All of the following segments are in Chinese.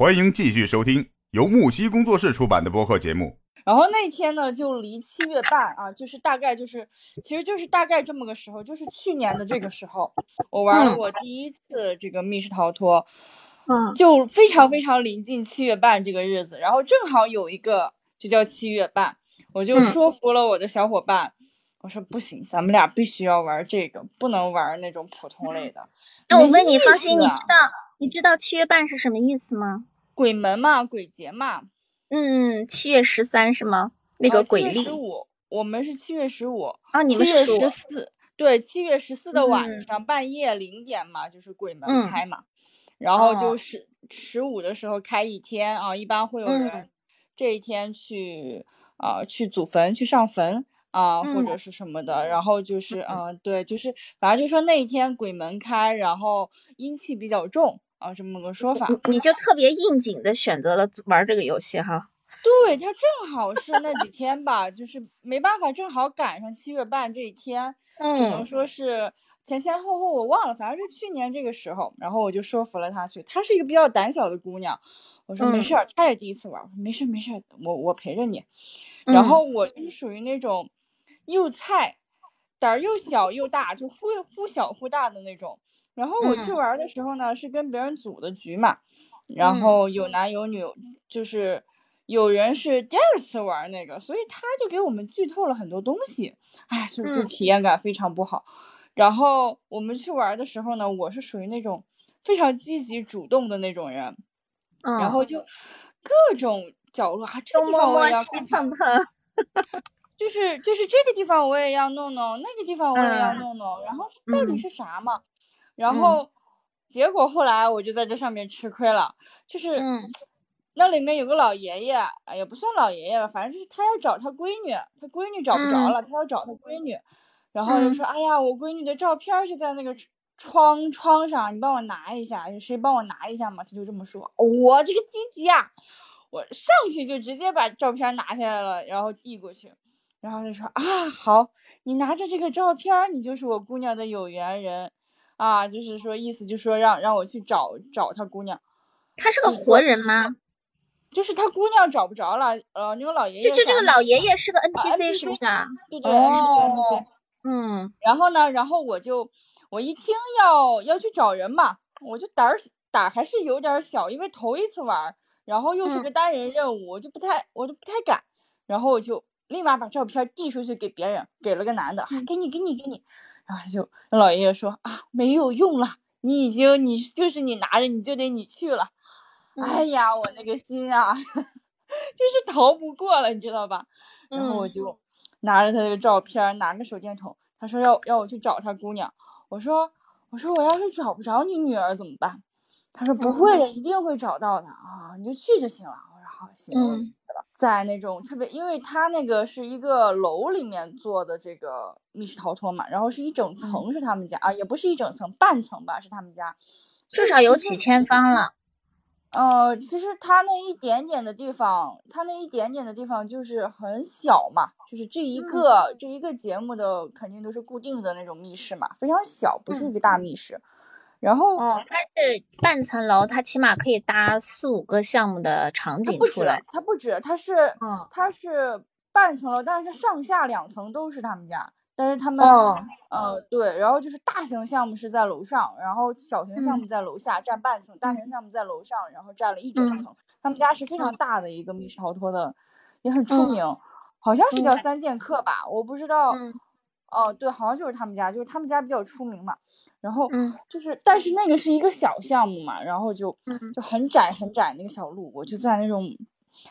欢迎继续收听由木西工作室出版的播客节目。然后那天呢，就离七月半啊，就是大概就是，其实就是大概这么个时候，就是去年的这个时候，我玩了我第一次这个密室逃脱，嗯就非常非常临近七月半这个日子，然后正好有一个就叫七月半，我就嗯说服了我的小伙伴，我说不行，咱们俩必须要玩这个，不能玩那种普通类的。那我问你，意方心，你知道你知道七月半是什么意思吗？鬼门嘛，鬼节嘛，嗯，七月十三是吗？那个鬼历十五，我们是七月十五。啊，你们是十四，对，七月十四的晚嗯。上、半夜零点嘛，就是鬼门嗯。开嘛，然后哦就是十五的时候开一天啊，一般会有人嗯。这一天去啊、去祖坟去上坟啊、或嗯。者是什么的，然后就是嗯、呃对，就是反正就说那一天鬼门开，然后阴气比较重啊，这么个说法。你你就特别应景的选择了玩这个游戏哈。对，它正好是那几天吧，就是没办法，正好赶上七月半这一天，只能嗯说是前前后后我忘了，反正是去年这个时候，然后我就说服了她去。她是一个比较胆小的姑娘，我说没嗯事儿，她也第一次玩，我说没事儿没事儿，我我陪着你。然嗯后我就是属于那种又菜，胆儿又小又大，就忽忽小忽大的那种。然后我去嗯玩儿的时候呢，是跟别人组的局嘛，然嗯后有男有女，就是有人是第二次玩儿那个，所以他就给我们剧透了很多东西，哎，就就嗯体验感非常不好。然后我们去玩儿的时候呢，我是属于那种非常积极主动的那种人，嗯，然后就各种角落啊，这个地方我也要西看看。就是就是这个地方我也要弄弄，那个地方我也要嗯弄弄，然后到底嗯是啥嘛？然嗯后结果后来我就在这上面吃亏了，就是嗯那里面有个老爷爷，哎也不算老爷爷吧，反正就是他要找他闺女，他闺女找不着嗯了，他要找他闺女，然后就嗯说，哎呀，我闺女的照片就在那个窗窗上，你帮我拿一下，谁帮我拿一下嘛？他就这么说，我这个积极啊，我上去就直接把照片拿下来了，然后递过去。然后就说啊，好，你拿着这个照片，你就是我姑娘的有缘人，啊，就是说意思就是说让让我去找找他姑娘，他是个活人吗？就是他姑娘找不着了，呃，那个老爷爷就就这个老爷爷是个啊 NPC 是不是啊？对对 NPC NPC，哦。嗯。然后呢，然后我就我一听要要去找人嘛，我就胆儿胆儿还是有点儿小，因为头一次玩儿，然后又是嗯。个单人任务，我就不太我就不太敢，然后我就立马把照片递出去给别人，给了个男的，嗯。给你给你给你，然后就那老爷爷说啊没有用了，你已经你就是你拿着你就得你去了，哎嗯呀我那个心啊，就是逃不过了，你知道吧？然后我嗯就拿着他的照片，拿个手电筒，他说要要我去找他姑娘，我说我说我要是找不着你女儿怎么办？他说不会的，一定会找到的啊，你就去就行了。我说好行，嗯。在那种特别，因为他那个是一个楼里面做的这个密室逃脱嘛，然后是一整层是他们家啊，也不是一整层，半层吧是他们家，至少有几千方了。呃，其实他那一点点的地方，他那一点点的地方就是很小嘛，就是这一嗯个、这一个节目的肯定都是固定的那种密室嘛，非常小，不是一个大密室。然后它是半层楼，它起码可以搭四五个项目的场景出来。，它不止，它是嗯它是半层楼，但是它上下两层都是他们家，但是他们哦，呃，对，然后就是大型项目是在楼上，然后小型项嗯目在楼下占半层，大型项目在楼上，然后占了一整嗯层。他们家是非常嗯大的一个密室逃脱的，也很出嗯名，好像是嗯叫三剑客吧，我不知道。嗯哦，对，好像就是他们家，就是他们家比较出名嘛。然后嗯就是，但是那个是一个小项目嘛，然后就嗯就很窄很窄那个小路，我就在那种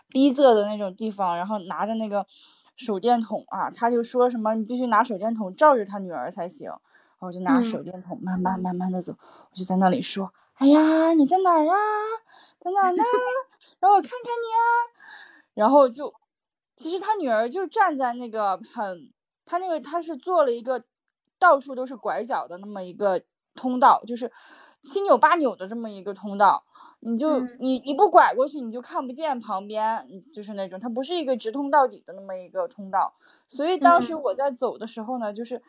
逼仄的那种地方，然后拿着那个手电筒啊，他就说什么你必须拿手电筒照着他女儿才行，然后我就拿嗯手电筒慢慢慢慢的走，我就在那里说，哎呀，你在哪儿啊？在哪儿呢？让我看看你啊。然后就，其实他女儿就站在那个很，他那个他是做了一个到处都是拐角的那么一个通道，就是七扭八扭的这么一个通道。你就嗯你你不拐过去，你就看不见旁边，嗯就是那种它不是一个直通到底的那么一个通道。所以当时嗯我在走的时候呢，就是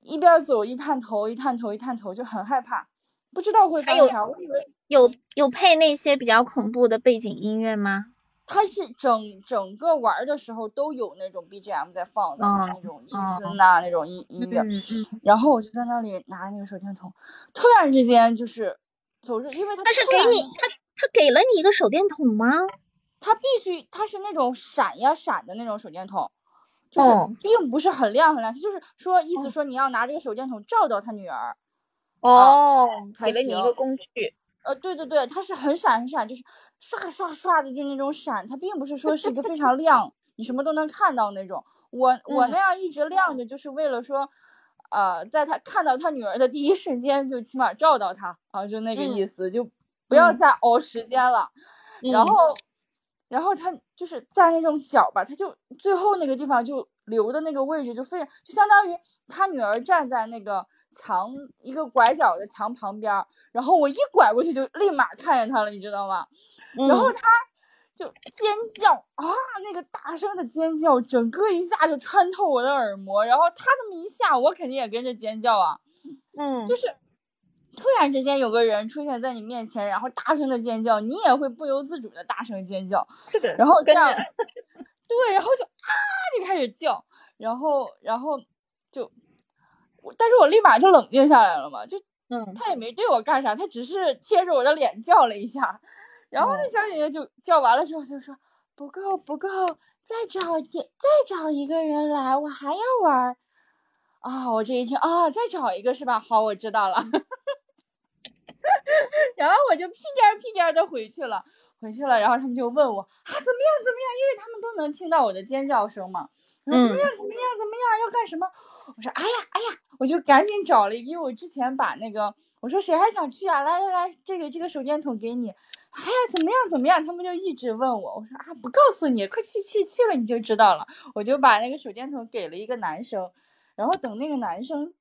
一边儿走一探头，一探头，一探头，就很害怕，不知道会发啥。我以为有有配那些比较恐怖的背景音乐吗？它是整整个玩的时候都有那种 BGM 在放的，就是哦那种阴森呐、那种音音乐。然后我就在那里拿那个手电筒，突然之间就是走着，因为它他是突然给你他他给了你一个手电筒吗？他必须他是那种闪呀闪的那种手电筒，就是哦并不是很亮很亮，它就是说意思说你要拿这个手电筒照到他女儿。哦，才给了你一个工具。呃，对对对，它是很闪很闪，就是刷刷刷的，就那种闪，它并不是说是一个非常亮，你什么都能看到那种。我我嗯那样一直亮着，就是为了说，呃，在他看到他女儿的第一瞬间，就起码照到他啊，就那个意嗯思，就不要嗯再熬时间了。然嗯后，然后他就是在那种角吧，他就最后那个地方就留的那个位置就非常，就相当于他女儿站在那个墙一个拐角的墙旁边，然后我一拐过去就立马看见他了，你知道吗？然后嗯。他就尖叫啊，那个大声的尖叫，整个一下就穿透我的耳膜，然后他这么一下，我肯定也跟着尖叫啊，嗯，就是突然之间有个人出现在你面前，然后大声的尖叫，你也会不由自主的大声尖叫，是的然后这样，对，然后就啊就开始叫，然后然后就我，但是我立马就冷静下来了嘛，就嗯他也没对我干啥，他只是贴着我的脸叫了一下，然后那哦小姐姐就叫完了之后就说不够不够，再找一再找一个人来，我还要玩儿。啊，我这一听啊，再找一个是吧？好，我知道了。然后我就屁颠儿屁颠儿的回去了，回去了，然后他们就问我啊怎么样怎么样，因为他们都能听到我的尖叫声嘛。我说怎么嗯样怎么样怎么样要干什么？我说哎呀哎呀，我就赶紧找了一个，因为我之前把那个我说谁还想去啊？来来来，这个这个手电筒给你。哎呀怎么样怎么样？他们就一直问我，我说啊不告诉你，快去去去了你就知道了。我就把那个手电筒给了一个男生，然后等那个男生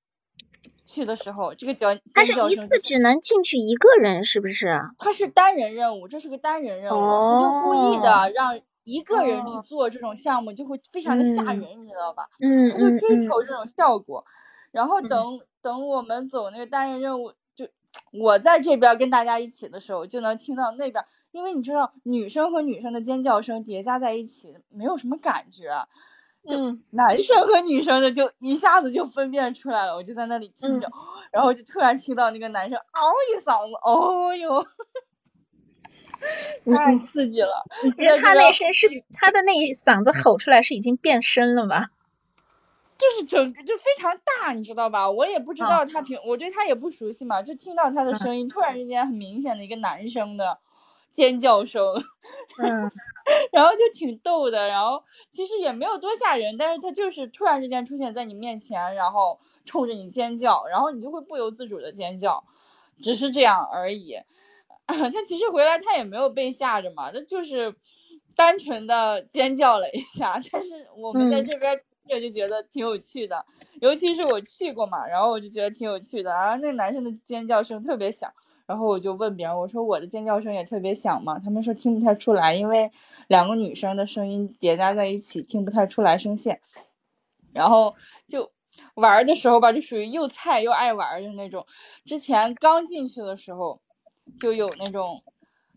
去的时候，这个叫他是一次只能进去一个人，是不是？他是单人任务，这是个单人任务，他就故意哦的让一个人去哦做这种项目，就会非常的吓嗯人，你知道吧？嗯他就追求这种效果。然后嗯等等我们走那个单人任务，就我在这边跟大家一起的时候，就能听到那边，因为你知道女生和女生的尖叫声叠加在一起，没有什么感觉。就嗯男生和女生的就一下子就分辨出来了，我就在那里听着，然后就突然听到那个男生嗷一嗓子，哦哟，太刺激了！你觉得他那声是他的那一嗓子吼出来是已经变声了吧？就是整个就非常大，你知道吧？我也不知嗯道他平，我对他也不熟悉嘛，就听到他的嗯声音，突然之间很明显的一个男生的尖叫声，嗯然后就挺逗的，然后其实也没有多吓人，但是他就是突然之间出现在你面前，然后冲着你尖叫，然后你就会不由自主的尖叫，只是这样而已。他其实回来他也没有被吓着嘛，他就是单纯的尖叫了一下，但是我们在嗯这边听着就觉得挺有趣的，尤其是我去过嘛，然后我就觉得挺有趣的，然后那个男生的尖叫声特别响。然后我就问别人，我说我的尖叫声也特别响嘛？他们说听不太出来，因为两个女生的声音叠加在一起，听不太出来声线。然后就玩的时候吧，就属于又菜又爱玩的那种。之前刚进去的时候，就有那种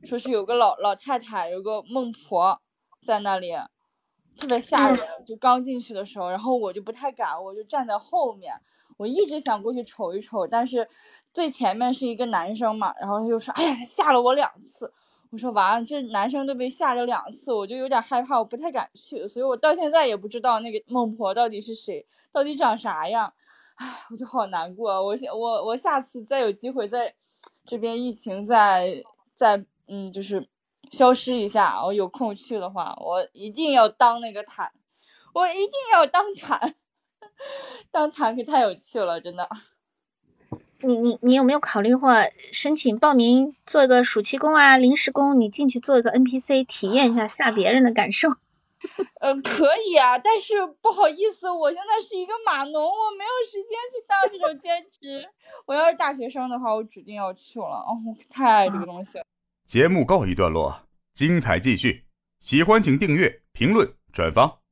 说是有个老老太太，有个孟婆在那里，特别吓人。就刚进去的时候，然后我就不太敢，我就站在后面。我一直想过去瞅一瞅，但是最前面是一个男生嘛，然后他就说：“哎呀，吓了我两次。”我说完了，这男生都被吓着两次，我就有点害怕，我不太敢去，所以我到现在也不知道那个孟婆到底是谁，到底长啥样，唉，我就好难过。我下我我下次再有机会在这边疫情再再嗯就是消失一下，我有空去的话，我一定要当那个坦，我一定要当坦，当坦可太有趣了，真的。你你你有没有考虑过申请报名做一个暑期工啊、临时工？你进去做一个 NPC，体验一下吓别人的感受。呃，可以啊，但是不好意思，我现在是一个码农，我没有时间去当这种兼职。我要是大学生的话，我指定要去了。哦，我太爱这个东西了。节目告一段落，精彩继续。喜欢请订阅、评论、转发。